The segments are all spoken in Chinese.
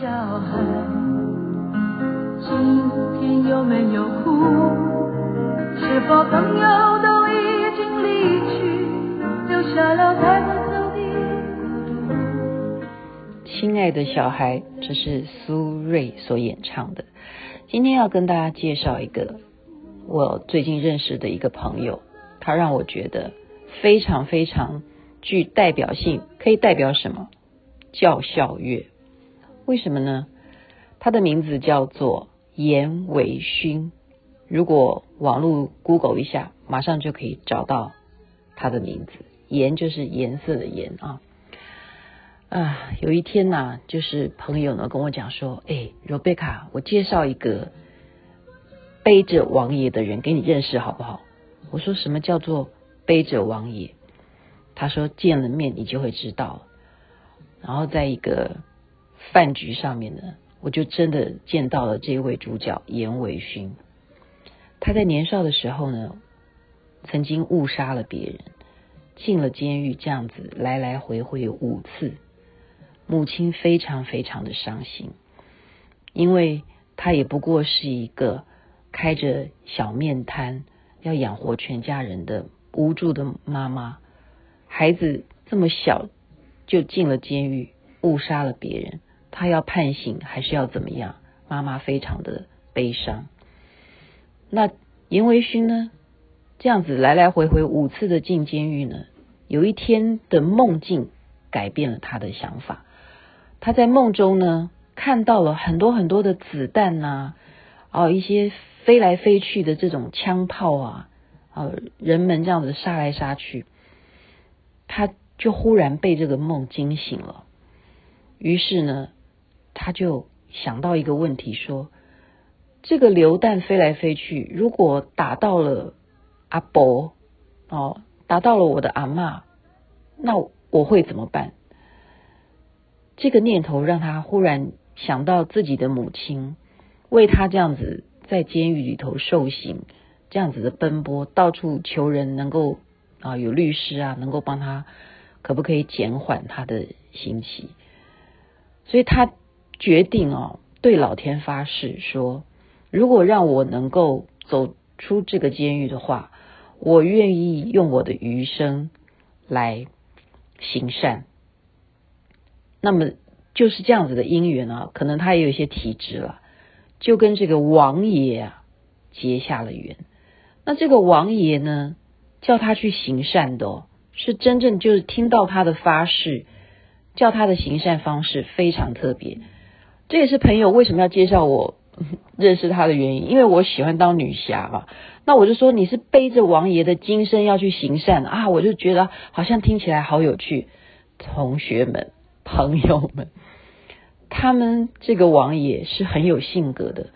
小孩，今天有没有哭？是否朋友都已经离去，留下了带不走的孤独？亲爱的小孩，这是苏芮所演唱的。今天要跟大家介绍一个我最近认识的一个朋友，他让我觉得非常非常具代表性，可以代表什么？叫笑乐。为什么呢？他的名字叫做颜维勋。如果网络 Google 一下，马上就可以找到他的名字。颜就是颜色的颜啊。啊，有一天呐、就是朋友呢跟我讲说，哎，Rebecca，我介绍一个背着王爷的人给你认识好不好？我说什么叫做背着王爷？他说见了面你就会知道。然后在一个饭局上面呢，我就真的见到了这位主角严维勋。他在年少的时候呢，曾经误杀了别人，进了监狱，这样子来来回回五次。母亲非常非常的伤心，因为她也不过是一个开着小面摊要养活全家人的无助的妈妈，孩子这么小就进了监狱，误杀了别人，他要判刑还是要怎么样？妈妈非常的悲伤。那严维勋呢？这样子来来回回五次的进监狱呢，有一天的梦境改变了他的想法。他在梦中呢，看到了很多很多的子弹呐，哦，一些飞来飞去的这种枪炮啊，啊，人们这样子杀来杀去，他就忽然被这个梦惊醒了。于是呢，他就想到一个问题，说：这个流弹飞来飞去，如果打到了阿伯，哦，打到了我的阿嬷，那我会怎么办？这个念头让他忽然想到自己的母亲，为他这样子在监狱里头受刑，这样子的奔波，到处求人能够啊有律师啊能够帮他，可不可以减缓他的刑期？所以他决定哦对老天发誓说，如果让我能够走出这个监狱的话，我愿意用我的余生来行善。那么就是这样子的因缘啊，可能他也有一些体质了，就跟这个王爷啊结下了缘。那这个王爷呢，叫他去行善的哦，是真正就是听到他的发誓，叫他的行善方式非常特别。这也是朋友为什么要介绍我 认识他的原因，因为我喜欢当女侠嘛。那我就说你是背着王爷的金身要去行善啊，我就觉得好像听起来好有趣，同学们。朋友们，他们这个王爷是很有性格的。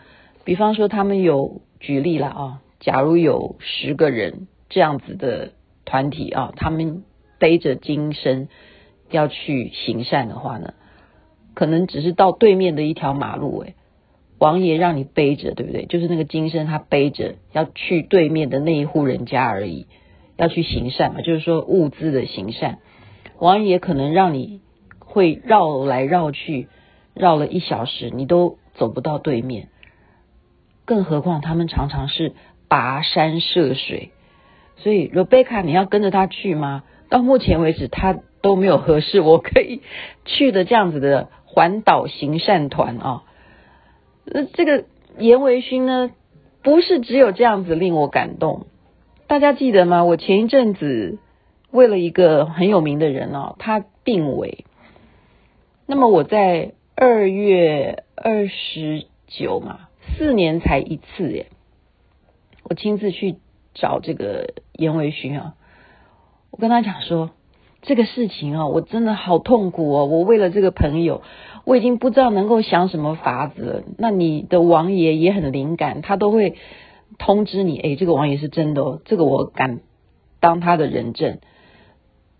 比方说，他们有举例了啊，假如有十个人这样子的团体啊，他们背着金身要去行善的话呢，可能只是到对面的一条马路，诶，王爷让你背着，对不对？就是那个金身，他背着要去对面的那一户人家而已，要去行善嘛，就是说物资的行善。王爷可能让你。会绕来绕去，绕了一小时，你都走不到对面。更何况他们常常是跋山涉水，所以 Rebecca，你要跟着他去吗？到目前为止，他都没有合适我可以去的这样子的环岛行善团啊。那，这个颜维勋呢，不是只有这样子令我感动。大家记得吗？我前一阵子为了一个很有名的人哦，他病危。那么我在二月二十九嘛，四年才一次耶，我亲自去找这个严维勋啊，我跟他讲说这个事情啊，我真的好痛苦哦，我为了这个朋友，我已经不知道能够想什么法子了。那你的王爷也很灵感，他都会通知你，诶，这个王爷是真的哦，这个我敢当他的人证。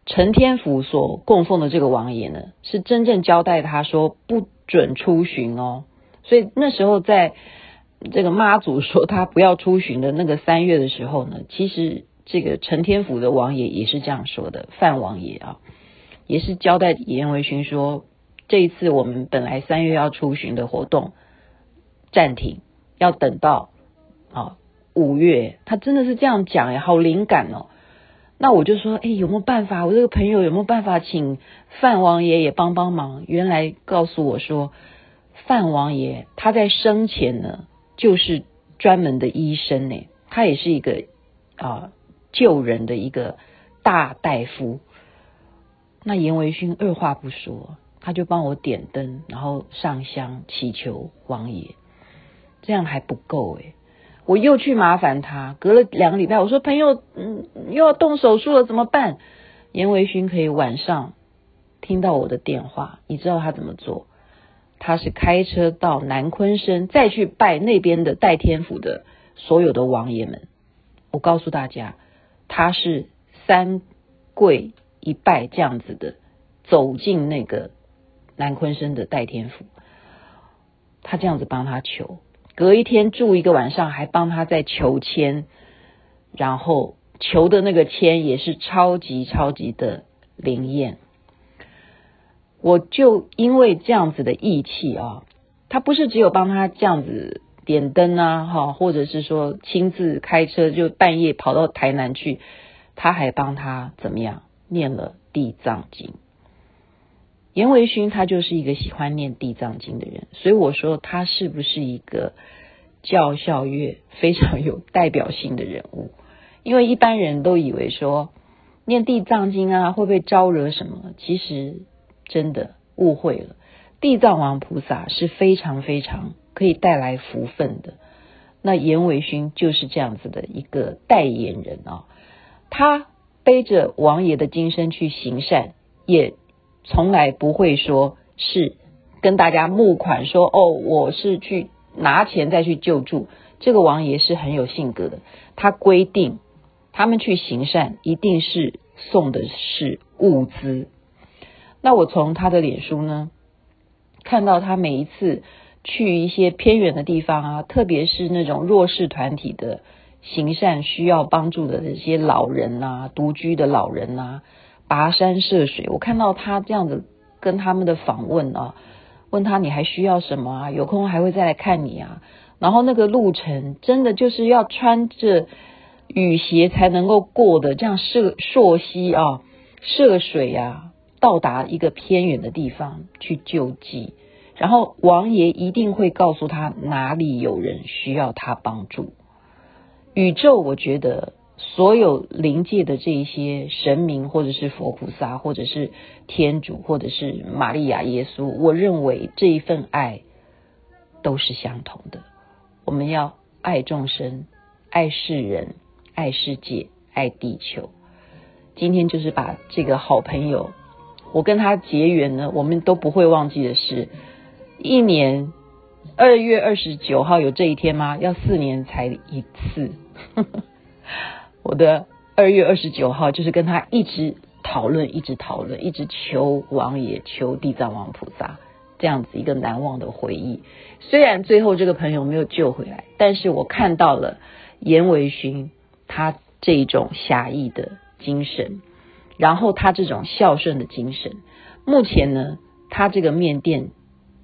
陈天府所供奉的这个王爷呢，是真正交代他说不准出巡哦。所以那时候在这个妈祖说他不要出巡的那个三月的时候呢，其实这个陈天府的王爷也是这样说的，范王爷啊，也是交代严维勋说，这一次我们本来三月要出巡的活动暂停，要等到啊五月。他真的是这样讲哎，好灵感哦。那我就说，哎，有没有办法？我这个朋友有没有办法请范王爷也帮帮忙？原来告诉我说，范王爷他在生前呢，就是专门的医生呢，他也是一个啊救人的一个大大夫。那严维勋二话不说，他就帮我点灯，然后上香祈求王爷，这样还不够哎。我又去麻烦他，隔了两个礼拜，我说朋友，嗯，又要动手术了，怎么办？严维勋可以晚上听到我的电话，你知道他怎么做？他是开车到南昆山，再去拜那边的代天府的所有的王爷们。我告诉大家，他是三跪一拜这样子的，走进那个南昆生的代天府，他这样子帮他求。隔一天住一个晚上，还帮他在求签，然后求的那个签也是超级超级的灵验。我就因为这样子的义气啊，他不是只有帮他这样子点灯啊，哈，或者是说亲自开车就半夜跑到台南去，他还帮他怎么样念了地藏经。颜微勋他就是一个喜欢念地藏经的人，所以我说他是不是一个教孝乐非常有代表性的人物？因为一般人都以为说念地藏经啊会不会招惹什么？其实真的误会了。地藏王菩萨是非常非常可以带来福分的。那颜微勋就是这样子的一个代言人啊，他背着王爷的金身去行善，也。从来不会说是跟大家募款说哦，我是去拿钱再去救助。这个王爷是很有性格的，他规定他们去行善一定是送的是物资。那我从他的脸书呢，看到他每一次去一些偏远的地方啊，特别是那种弱势团体的行善需要帮助的这些老人呐、啊，独居的老人呐、啊。跋山涉水，我看到他这样子跟他们的访问啊，问他你还需要什么啊？有空还会再来看你啊。然后那个路程真的就是要穿着雨鞋才能够过的，这样涉溯溪啊，涉水啊，到达一个偏远的地方去救济。然后王爷一定会告诉他哪里有人需要他帮助。宇宙，我觉得。所有灵界的这一些神明，或者是佛菩萨，或者是天主，或者是玛利亚、耶稣，我认为这一份爱都是相同的。我们要爱众生，爱世人，爱世界，爱地球。今天就是把这个好朋友，我跟他结缘呢，我们都不会忘记的是，一年二月二十九号有这一天吗？要四年才一次。我的二月二十九号就是跟他一直讨论，一直讨论，一直求王爷，求地藏王菩萨，这样子一个难忘的回忆。虽然最后这个朋友没有救回来，但是我看到了严维勋他这种侠义的精神，然后他这种孝顺的精神。目前呢，他这个面店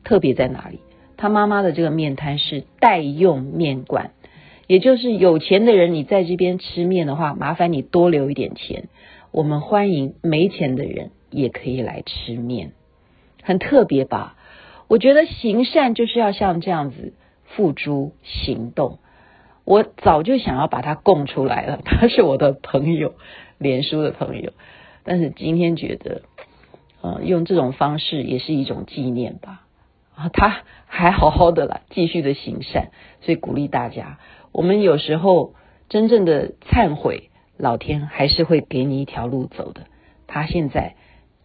特别在哪里？他妈妈的这个面摊是代用面馆。也就是有钱的人，你在这边吃面的话，麻烦你多留一点钱。我们欢迎没钱的人也可以来吃面，很特别吧？我觉得行善就是要像这样子付诸行动。我早就想要把他供出来了，他是我的朋友，脸书的朋友。但是今天觉得，呃，用这种方式也是一种纪念吧。啊，他还好好的啦，继续的行善，所以鼓励大家。我们有时候真正的忏悔，老天还是会给你一条路走的。他现在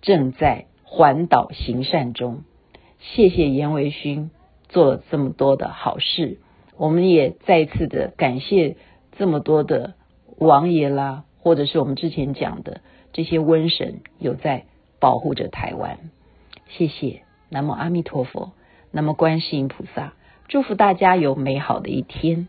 正在环岛行善中，谢谢严维勋做了这么多的好事。我们也再一次的感谢这么多的王爷啦，或者是我们之前讲的这些瘟神，有在保护着台湾。谢谢，南无阿弥陀佛，那么观世音菩萨，祝福大家有美好的一天。